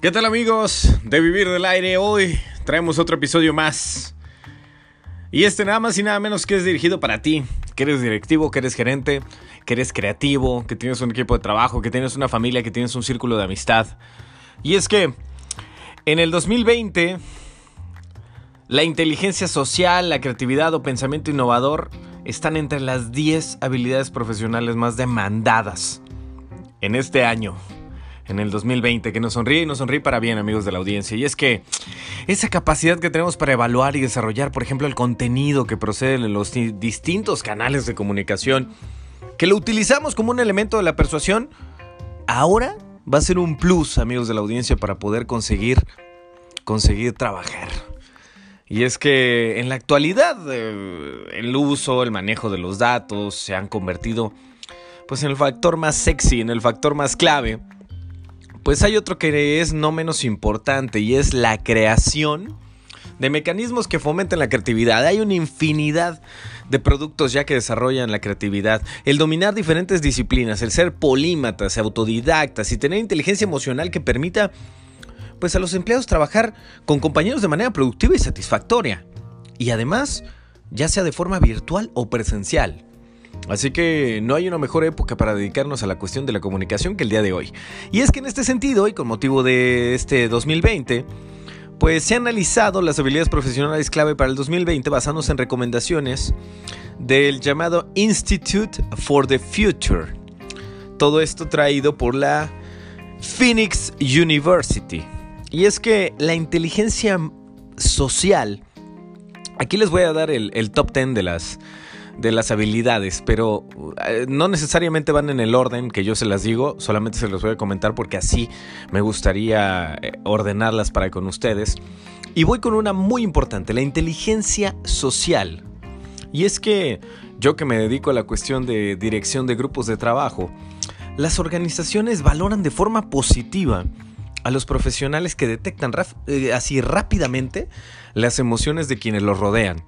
¿Qué tal amigos de Vivir del Aire? Hoy traemos otro episodio más. Y este nada más y nada menos que es dirigido para ti, que eres directivo, que eres gerente, que eres creativo, que tienes un equipo de trabajo, que tienes una familia, que tienes un círculo de amistad. Y es que en el 2020 la inteligencia social, la creatividad o pensamiento innovador están entre las 10 habilidades profesionales más demandadas en este año en el 2020, que nos sonríe y nos sonríe para bien, amigos de la audiencia. Y es que esa capacidad que tenemos para evaluar y desarrollar, por ejemplo, el contenido que procede de los distintos canales de comunicación, que lo utilizamos como un elemento de la persuasión, ahora va a ser un plus, amigos de la audiencia, para poder conseguir, conseguir trabajar. Y es que en la actualidad eh, el uso, el manejo de los datos se han convertido pues en el factor más sexy, en el factor más clave pues hay otro que es no menos importante y es la creación de mecanismos que fomenten la creatividad. Hay una infinidad de productos ya que desarrollan la creatividad. El dominar diferentes disciplinas, el ser polímatas, autodidactas y tener inteligencia emocional que permita pues a los empleados trabajar con compañeros de manera productiva y satisfactoria. Y además, ya sea de forma virtual o presencial. Así que no hay una mejor época para dedicarnos a la cuestión de la comunicación que el día de hoy. Y es que en este sentido, y con motivo de este 2020, pues se han analizado las habilidades profesionales clave para el 2020 basándose en recomendaciones del llamado Institute for the Future. Todo esto traído por la Phoenix University. Y es que la inteligencia social, aquí les voy a dar el, el top 10 de las de las habilidades, pero eh, no necesariamente van en el orden que yo se las digo, solamente se los voy a comentar porque así me gustaría eh, ordenarlas para con ustedes. Y voy con una muy importante, la inteligencia social. Y es que yo que me dedico a la cuestión de dirección de grupos de trabajo, las organizaciones valoran de forma positiva a los profesionales que detectan eh, así rápidamente las emociones de quienes los rodean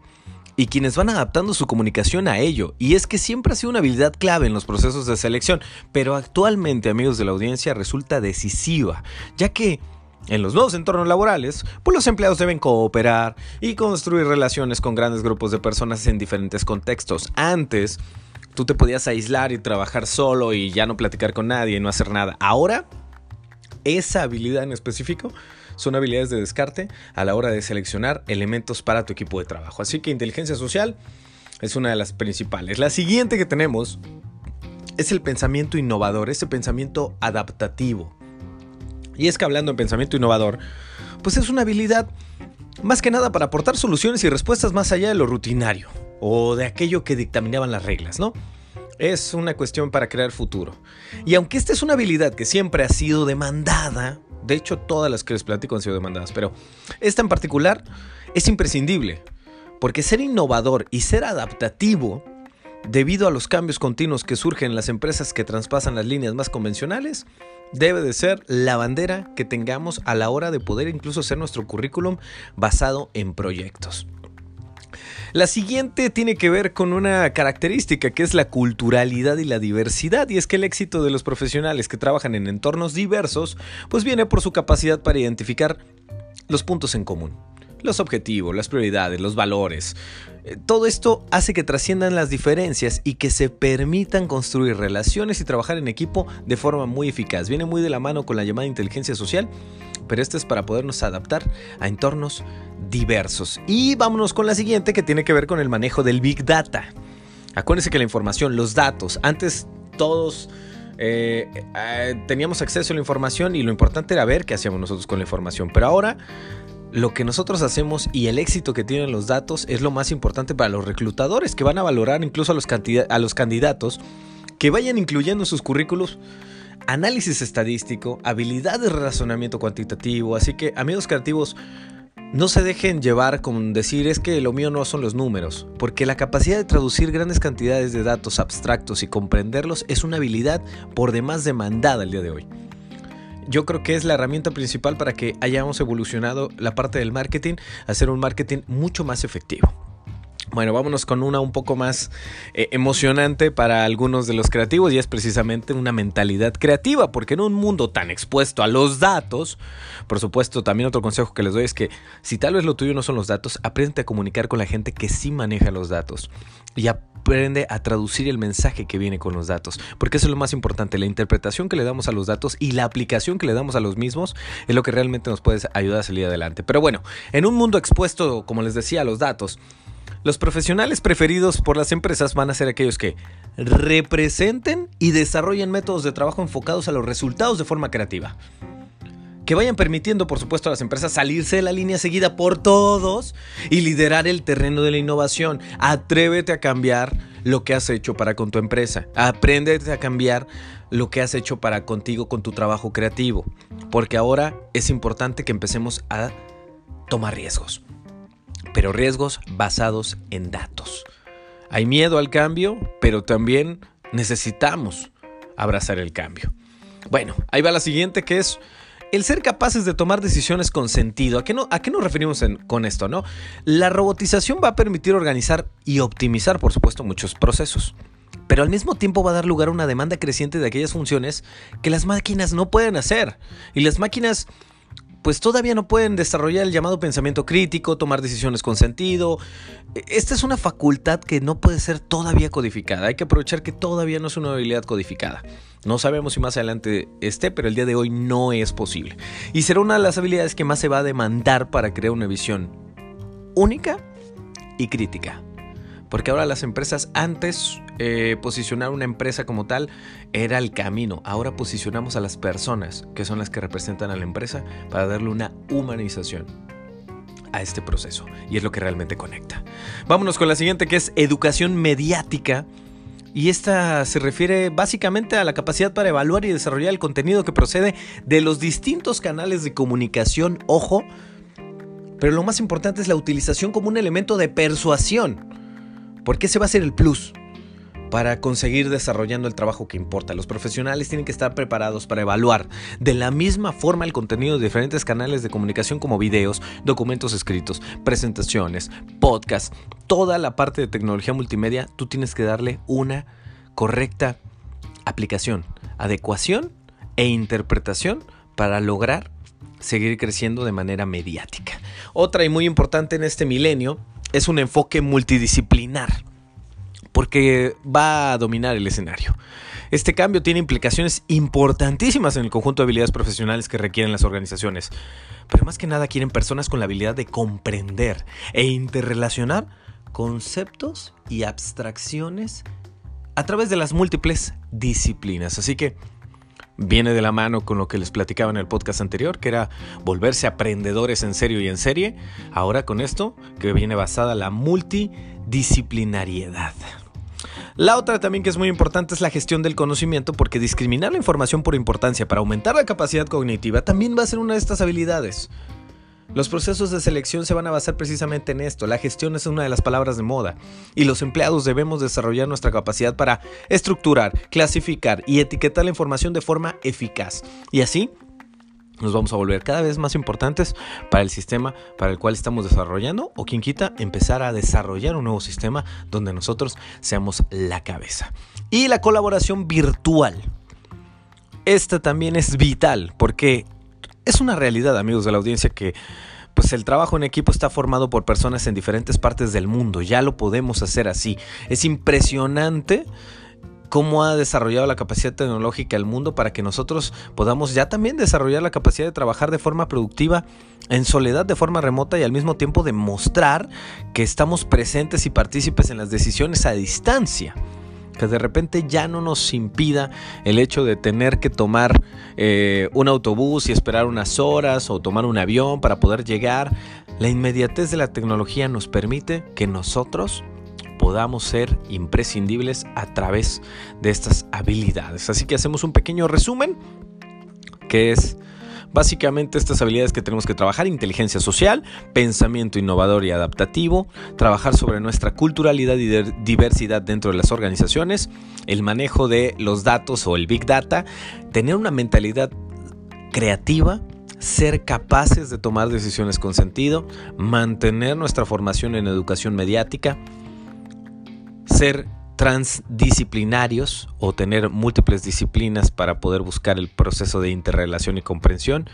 y quienes van adaptando su comunicación a ello. Y es que siempre ha sido una habilidad clave en los procesos de selección, pero actualmente, amigos de la audiencia, resulta decisiva, ya que en los nuevos entornos laborales, pues los empleados deben cooperar y construir relaciones con grandes grupos de personas en diferentes contextos. Antes, tú te podías aislar y trabajar solo y ya no platicar con nadie y no hacer nada. Ahora, esa habilidad en específico son habilidades de descarte a la hora de seleccionar elementos para tu equipo de trabajo. Así que inteligencia social es una de las principales. La siguiente que tenemos es el pensamiento innovador, ese pensamiento adaptativo. Y es que hablando en pensamiento innovador, pues es una habilidad más que nada para aportar soluciones y respuestas más allá de lo rutinario o de aquello que dictaminaban las reglas, ¿no? Es una cuestión para crear futuro. Y aunque esta es una habilidad que siempre ha sido demandada de hecho, todas las que les platico han sido demandadas, pero esta en particular es imprescindible, porque ser innovador y ser adaptativo, debido a los cambios continuos que surgen en las empresas que traspasan las líneas más convencionales, debe de ser la bandera que tengamos a la hora de poder incluso hacer nuestro currículum basado en proyectos. La siguiente tiene que ver con una característica que es la culturalidad y la diversidad, y es que el éxito de los profesionales que trabajan en entornos diversos, pues viene por su capacidad para identificar los puntos en común, los objetivos, las prioridades, los valores. Eh, todo esto hace que trasciendan las diferencias y que se permitan construir relaciones y trabajar en equipo de forma muy eficaz. Viene muy de la mano con la llamada inteligencia social, pero esto es para podernos adaptar a entornos diversos. Y vámonos con la siguiente que tiene que ver con el manejo del Big Data. Acuérdense que la información, los datos, antes todos eh, eh, teníamos acceso a la información y lo importante era ver qué hacíamos nosotros con la información. Pero ahora lo que nosotros hacemos y el éxito que tienen los datos es lo más importante para los reclutadores que van a valorar incluso a los, candidatos que vayan incluyendo en sus currículos análisis estadístico, habilidades de razonamiento cuantitativo. Así que amigos creativos, no se dejen llevar con decir es que lo mío no son los números, porque la capacidad de traducir grandes cantidades de datos abstractos y comprenderlos es una habilidad por demás demandada el día de hoy. Yo creo que es la herramienta principal para que hayamos evolucionado la parte del marketing a ser un marketing mucho más efectivo. Bueno, vámonos con una un poco más eh, emocionante para algunos de los creativos y es precisamente una mentalidad creativa, porque en un mundo tan expuesto a los datos, por supuesto, también otro consejo que les doy es que si tal vez lo tuyo no son los datos, aprende a comunicar con la gente que sí maneja los datos y aprende a traducir el mensaje que viene con los datos, porque eso es lo más importante, la interpretación que le damos a los datos y la aplicación que le damos a los mismos es lo que realmente nos puede ayudar a salir adelante. Pero bueno, en un mundo expuesto, como les decía, a los datos, los profesionales preferidos por las empresas van a ser aquellos que representen y desarrollen métodos de trabajo enfocados a los resultados de forma creativa. Que vayan permitiendo, por supuesto, a las empresas salirse de la línea seguida por todos y liderar el terreno de la innovación. Atrévete a cambiar lo que has hecho para con tu empresa. Apréndete a cambiar lo que has hecho para contigo con tu trabajo creativo. Porque ahora es importante que empecemos a tomar riesgos pero riesgos basados en datos. Hay miedo al cambio, pero también necesitamos abrazar el cambio. Bueno, ahí va la siguiente que es el ser capaces de tomar decisiones con sentido. ¿A qué, no, nos referimos con esto? No? La robotización va a permitir organizar y optimizar, por supuesto, muchos procesos. Pero al mismo tiempo va a dar lugar a una demanda creciente de aquellas funciones que las máquinas no pueden hacer. Y las máquinas pues todavía no pueden desarrollar el llamado pensamiento crítico, tomar decisiones con sentido. Esta es una facultad que no puede ser todavía codificada. Hay que aprovechar que todavía no es una habilidad codificada. No sabemos si más adelante esté, pero el día de hoy no es posible. Y será una de las habilidades que más se va a demandar para crear una visión única y crítica. Porque ahora las empresas, antes eh, posicionar una empresa como tal era el camino. Ahora posicionamos a las personas, que son las que representan a la empresa, para darle una humanización a este proceso. Y es lo que realmente conecta. Vámonos con la siguiente, que es educación mediática. Y esta se refiere básicamente a la capacidad para evaluar y desarrollar el contenido que procede de los distintos canales de comunicación, ojo, pero lo más importante es la utilización como un elemento de persuasión porque ese va a ser el plus para conseguir desarrollando el trabajo que importa. Los profesionales tienen que estar preparados para evaluar de la misma forma el contenido de diferentes canales de comunicación como videos, documentos escritos, presentaciones, podcasts, toda la parte de tecnología multimedia, tú tienes que darle una correcta aplicación, adecuación e interpretación para lograr seguir creciendo de manera mediática. Otra y muy importante en este milenio es un enfoque multidisciplinar, porque va a dominar el escenario. Este cambio tiene implicaciones importantísimas en el conjunto de habilidades profesionales que requieren las organizaciones, pero más que nada quieren personas con la habilidad de comprender e interrelacionar conceptos y abstracciones a través de las múltiples disciplinas. Así que viene de la mano con lo que les platicaba en el podcast anterior, que era volverse aprendedores en serio y en serie. Ahora con esto, que viene basada la multidisciplinariedad. La otra también que es muy importante es la gestión del conocimiento, porque discriminar la información por importancia para aumentar la capacidad cognitiva también va a ser una de estas habilidades. Los procesos de selección se van a basar precisamente en esto. La gestión es una de las palabras de moda y los empleados debemos desarrollar nuestra capacidad para estructurar, clasificar y etiquetar la información de forma eficaz. Y así nos vamos a volver cada vez más importantes para el sistema para el cual estamos desarrollando o quien quita empezar a desarrollar un nuevo sistema donde nosotros seamos la cabeza. Y la colaboración virtual. Esta también es vital porque es una realidad, amigos de la audiencia, que pues el trabajo en equipo está formado por personas en diferentes partes del mundo. Ya lo podemos hacer así. Es impresionante cómo ha desarrollado la capacidad tecnológica el mundo para que nosotros podamos ya también desarrollar la capacidad de trabajar de forma productiva en soledad, de forma remota y al mismo tiempo demostrar que estamos presentes y partícipes en las decisiones a distancia que de repente ya no nos impida el hecho de tener que tomar eh, un autobús y esperar unas horas o tomar un avión para poder llegar. La inmediatez de la tecnología nos permite que nosotros podamos ser imprescindibles a través de estas habilidades. Así que hacemos un pequeño resumen que es Básicamente estas habilidades que tenemos que trabajar, inteligencia social, pensamiento innovador y adaptativo, trabajar sobre nuestra culturalidad y diversidad dentro de las organizaciones, el manejo de los datos o el big data, tener una mentalidad creativa, ser capaces de tomar decisiones con sentido, mantener nuestra formación en educación mediática, ser transdisciplinarios o tener múltiples disciplinas para poder buscar el proceso de interrelación y comprensión,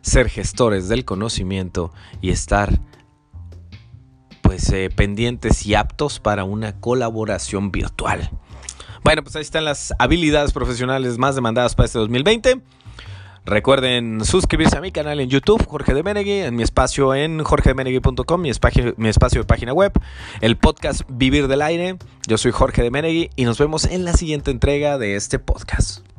ser gestores del conocimiento y estar pues eh, pendientes y aptos para una colaboración virtual. Bueno, pues ahí están las habilidades profesionales más demandadas para este 2020. Recuerden suscribirse a mi canal en YouTube, Jorge de Menegui, en mi espacio en jorgedemenegui.com, mi espacio, mi espacio de página web, el podcast Vivir del Aire. Yo soy Jorge de Menegui y nos vemos en la siguiente entrega de este podcast.